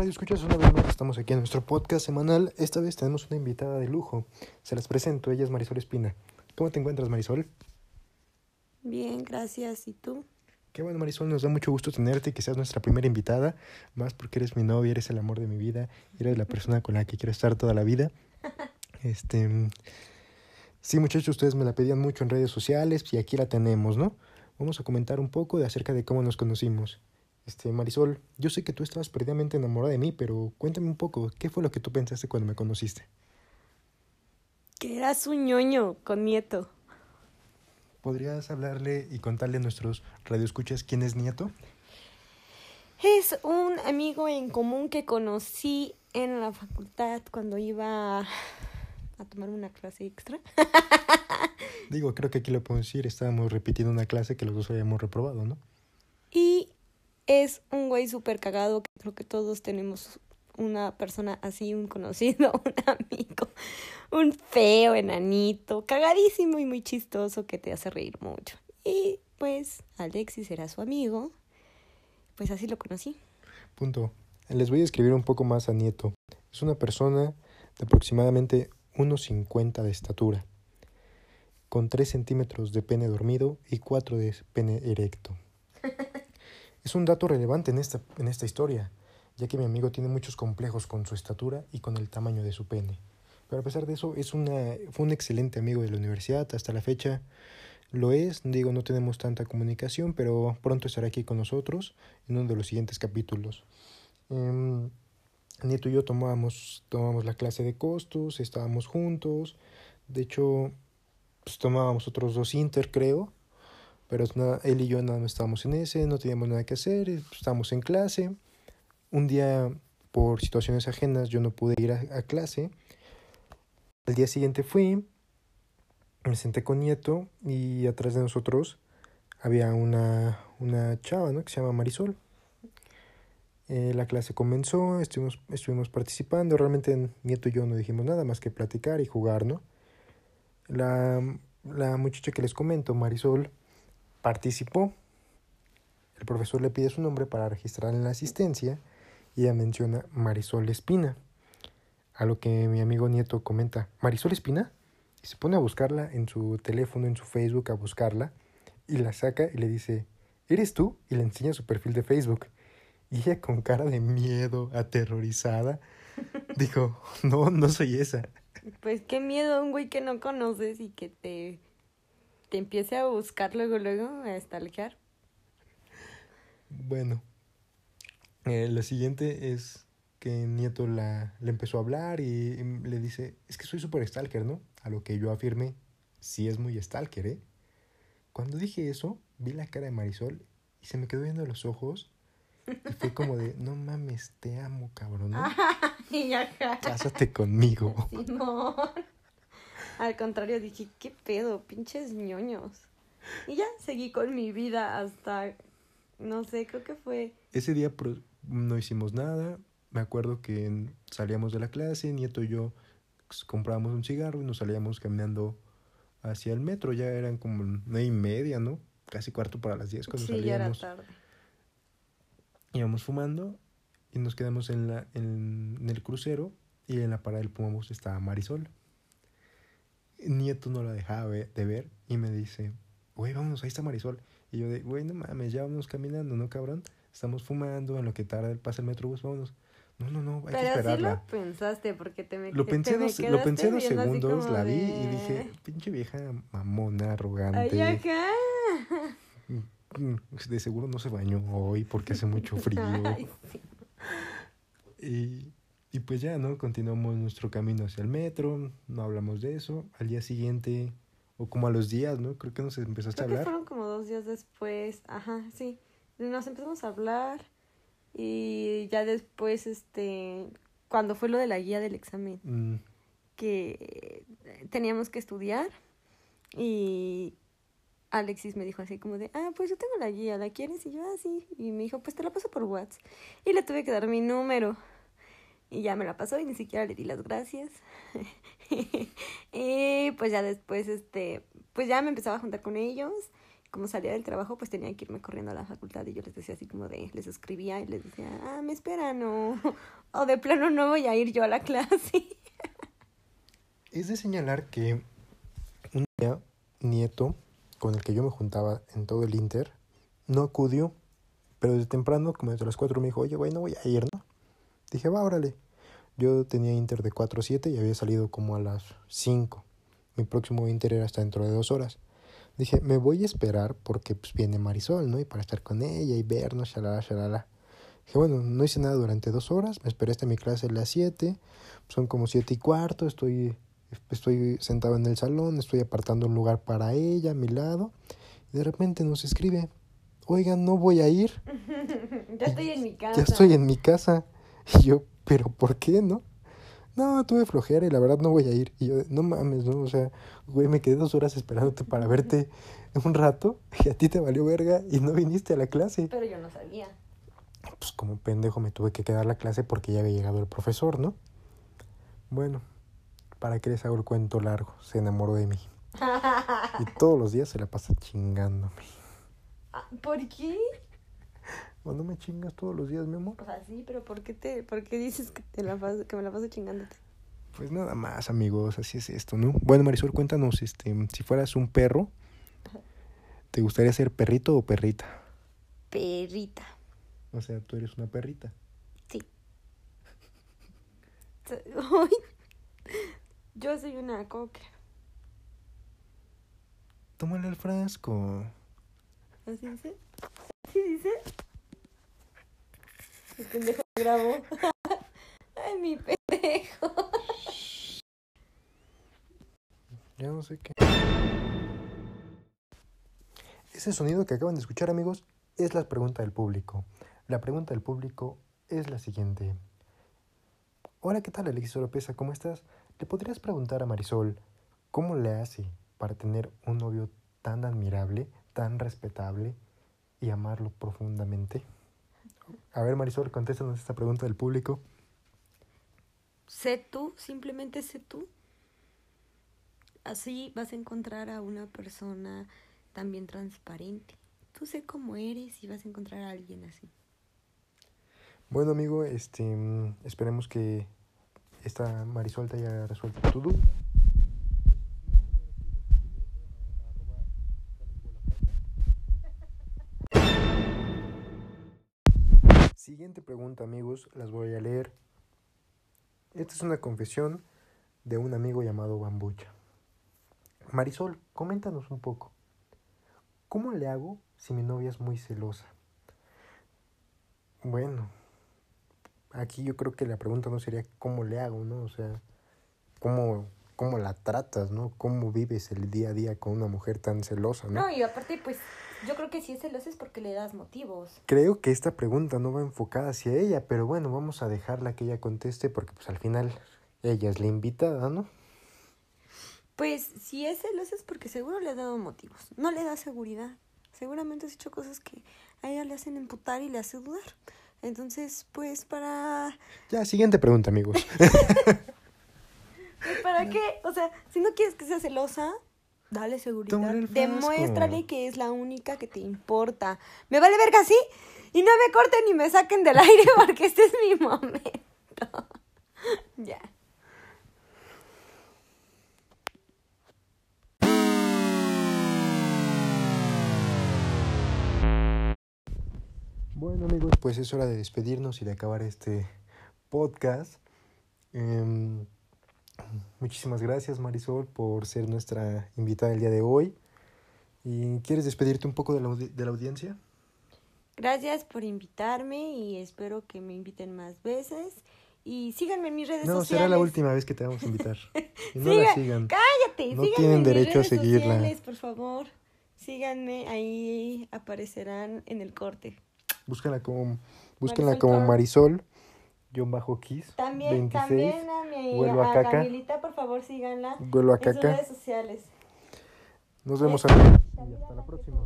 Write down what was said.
Radio Escuchas una vez más, estamos aquí en nuestro podcast semanal. Esta vez tenemos una invitada de lujo. Se las presento, ella es Marisol Espina. ¿Cómo te encuentras, Marisol? Bien, gracias. ¿Y tú? Qué bueno, Marisol, nos da mucho gusto tenerte y que seas nuestra primera invitada, más porque eres mi novia, eres el amor de mi vida, eres la persona con la que quiero estar toda la vida. Este, sí, muchachos, ustedes me la pedían mucho en redes sociales y aquí la tenemos, ¿no? Vamos a comentar un poco de acerca de cómo nos conocimos. Este, Marisol, yo sé que tú estabas perdidamente enamorada de mí, pero cuéntame un poco, ¿qué fue lo que tú pensaste cuando me conociste? Que eras un ñoño con nieto. ¿Podrías hablarle y contarle a nuestros radioescuchas quién es Nieto? Es un amigo en común que conocí en la facultad cuando iba a tomar una clase extra. Digo, creo que aquí lo podemos decir, estábamos repitiendo una clase que los dos habíamos reprobado, ¿no? Es un güey súper cagado, que creo que todos tenemos una persona así, un conocido, un amigo, un feo enanito, cagadísimo y muy chistoso que te hace reír mucho. Y pues Alexis era su amigo, pues así lo conocí. Punto. Les voy a escribir un poco más a Nieto. Es una persona de aproximadamente 1,50 de estatura, con 3 centímetros de pene dormido y 4 de pene erecto. Es un dato relevante en esta, en esta historia, ya que mi amigo tiene muchos complejos con su estatura y con el tamaño de su pene. Pero a pesar de eso, es una, fue un excelente amigo de la universidad hasta la fecha. Lo es, digo, no tenemos tanta comunicación, pero pronto estará aquí con nosotros en uno de los siguientes capítulos. Eh, Nieto y yo tomábamos, tomábamos la clase de costos, estábamos juntos. De hecho, pues, tomábamos otros dos inter, creo. Pero él y yo nada más estábamos en ese, no teníamos nada que hacer, estábamos en clase. Un día, por situaciones ajenas, yo no pude ir a, a clase. Al día siguiente fui, me senté con Nieto y atrás de nosotros había una, una chava, ¿no? Que se llama Marisol. Eh, la clase comenzó, estuvimos, estuvimos participando. Realmente Nieto y yo no dijimos nada más que platicar y jugar, ¿no? La, la muchacha que les comento, Marisol, participó. El profesor le pide su nombre para registrar en la asistencia y ella menciona Marisol Espina. A lo que mi amigo Nieto comenta, ¿Marisol Espina? Y se pone a buscarla en su teléfono, en su Facebook, a buscarla, y la saca y le dice, ¿eres tú? Y le enseña su perfil de Facebook. Y ella con cara de miedo, aterrorizada, dijo, no, no soy esa. Pues qué miedo un güey que no conoces y que te, te empiece a buscar luego, luego, a stalkear. Bueno, eh, lo siguiente es que Nieto la, le empezó a hablar y, y le dice, es que soy súper stalker, ¿no? A lo que yo afirmé, sí es muy stalker, ¿eh? Cuando dije eso, vi la cara de Marisol y se me quedó viendo los ojos y fue como de, no mames, te amo, cabrón, ¿no? Cásate conmigo. Simón. Al contrario, dije, ¿qué pedo? Pinches ñoños. Y ya seguí con mi vida hasta, no sé, creo que fue... Ese día no hicimos nada. Me acuerdo que salíamos de la clase, Nieto y yo pues, comprábamos un cigarro y nos salíamos caminando hacia el metro. Ya eran como nueve y media, ¿no? Casi cuarto para las diez cuando Sí, ya era salíamos. tarde. Íbamos fumando y nos quedamos en, la, en, en el crucero y en la parada del Pumabús estaba Marisol. Nieto no la dejaba de ver y me dice, güey, vámonos, ahí está Marisol. Y yo de, güey, no mames, ya vamos caminando, ¿no, cabrón? Estamos fumando, en lo que tarda el pasa el metrobús, vámonos. No, no, no, hay que Pero sí esperarla. lo pensaste, porque te me Lo pensé, dos, lo pensé dos segundos, la vi y dije, pinche vieja mamona, arrogante. Ay, acá. De seguro no se bañó hoy porque hace mucho frío. Ay, sí. Y, y pues ya, ¿no? Continuamos nuestro camino hacia el metro, no hablamos de eso. Al día siguiente, o como a los días, ¿no? Creo que nos empezaste Creo a que hablar. fueron como dos días después. Ajá, sí. Nos empezamos a hablar y ya después, este, cuando fue lo de la guía del examen, Mm, que teníamos que estudiar y Alexis me dijo así como de, ah, pues yo tengo la guía, ¿la quieres? Y yo, ah, sí. Y me dijo, pues te la paso por WhatsApp. Y le tuve que dar mi número. Y ya me la pasó y ni siquiera le di las gracias. y pues ya después, este, pues ya me empezaba a juntar con ellos. como salía del trabajo, pues tenía que irme corriendo a la facultad y yo les decía así como de, les escribía y les decía, ah, me esperan o, o de plano no voy a ir yo a la clase. Es de señalar que un día, nieto, con el que yo me juntaba en todo el Inter, no acudió, pero desde temprano, como desde las 4, me dijo, oye, güey, no voy a ir, ¿no? Dije, va, órale. Yo tenía Inter de 4 a 7 y había salido como a las 5. Mi próximo Inter era hasta dentro de dos horas. Dije, me voy a esperar porque pues, viene Marisol, ¿no? Y para estar con ella y vernos, shalala, shalala. Dije, bueno, no hice nada durante dos horas, me esperé hasta mi clase a las 7, son como 7 y cuarto, estoy, estoy sentado en el salón, estoy apartando un lugar para ella a mi lado. Y de repente nos escribe, oigan, no voy a ir. ya estoy en mi casa. Ya estoy en mi casa. Y yo, pero ¿por qué no? No, tuve flojera y la verdad no voy a ir. Y yo, no mames, ¿no? O sea, güey, me quedé dos horas esperándote para verte un rato y a ti te valió verga y no viniste a la clase. Pero yo no sabía. Pues como pendejo me tuve que quedar la clase porque ya había llegado el profesor, ¿no? Bueno, ¿para qué les hago el cuento largo? Se enamoró de mí. y todos los días se la pasa chingándome. Ah, ¿Por qué? ¿O no me chingas todos los días, mi amor? O sea, sí, pero ¿por qué, te, por qué dices que, te la paso, que me la paso chingándote? Pues nada más, amigos, así es esto, ¿no? Bueno, Marisol, cuéntanos, este, si fueras un perro, ¿te gustaría ser perrito o perrita? Perrita. O sea, tú eres una perrita. Sí. Yo soy una cocker. Tómale el frasco. ¿Así dice? ¿Así dice? Pendejo grabó. Ay, mi pendejo. Ya no sé qué. Ese sonido que acaban de escuchar, amigos, es la pregunta del público. La pregunta del público es la siguiente. Hola, ¿qué tal, Alexis Oropesa? ¿Cómo estás? ¿Le podrías preguntar a Marisol cómo le hace para tener un novio tan admirable, tan respetable y amarlo profundamente? A ver, Marisol, contéstanos esta pregunta del público. Sé tú, simplemente sé tú. Así vas a encontrar a una persona también transparente. Tú sé cómo eres y vas a encontrar a alguien así. Bueno, amigo, este, esperemos que esta Marisol te haya resuelto tu duda. Siguiente pregunta, amigos, las voy a leer. Esta es una confesión de un amigo llamado Bambucha. Marisol, coméntanos un poco. ¿Cómo le hago si mi novia es muy celosa? Bueno, aquí yo creo que la pregunta no sería cómo le hago, ¿no? O sea, cómo, cómo la tratas, ¿no? ¿Cómo vives el día a día con una mujer tan celosa, ¿no? No, y aparte, pues yo creo que si es celosa es porque le das motivos. Creo que esta pregunta no va enfocada hacia ella, pero bueno, vamos a dejarla que ella conteste porque pues al final ella es la invitada, ¿no? Pues si es celosa es porque seguro le has dado motivos. No le da seguridad. Seguramente has hecho cosas que a ella le hacen emputar y le hace dudar. Entonces, pues para... Ya, siguiente pregunta, amigos. Pues, ¿Para qué? O sea, si no quieres que sea celosa, dale seguridad. Demuéstrale que es la única que te importa. Me vale verga así y no me corten ni me saquen del aire porque este es mi momento. ya. Bueno amigos, pues es hora de despedirnos y de acabar este podcast. Eh, muchísimas gracias Marisol por ser nuestra invitada el día de hoy. ¿Y quieres despedirte un poco de la, de la audiencia? Gracias por invitarme y espero que me inviten más veces. Y síganme en mis redes no, sociales. No, será la última vez que te vamos a invitar. Y no la sigan. Cállate, No tienen en derecho a seguirla. sociales, por favor. Síganme, ahí aparecerán en el corte. Búsquenla como, búsquenla Marisol como. Marisol, bajo Kiss, También, 26, también a mi a a caca. Camilita, por favor, síganla vuelo a en sus redes sociales. Nos vemos amigos y hasta la próxima.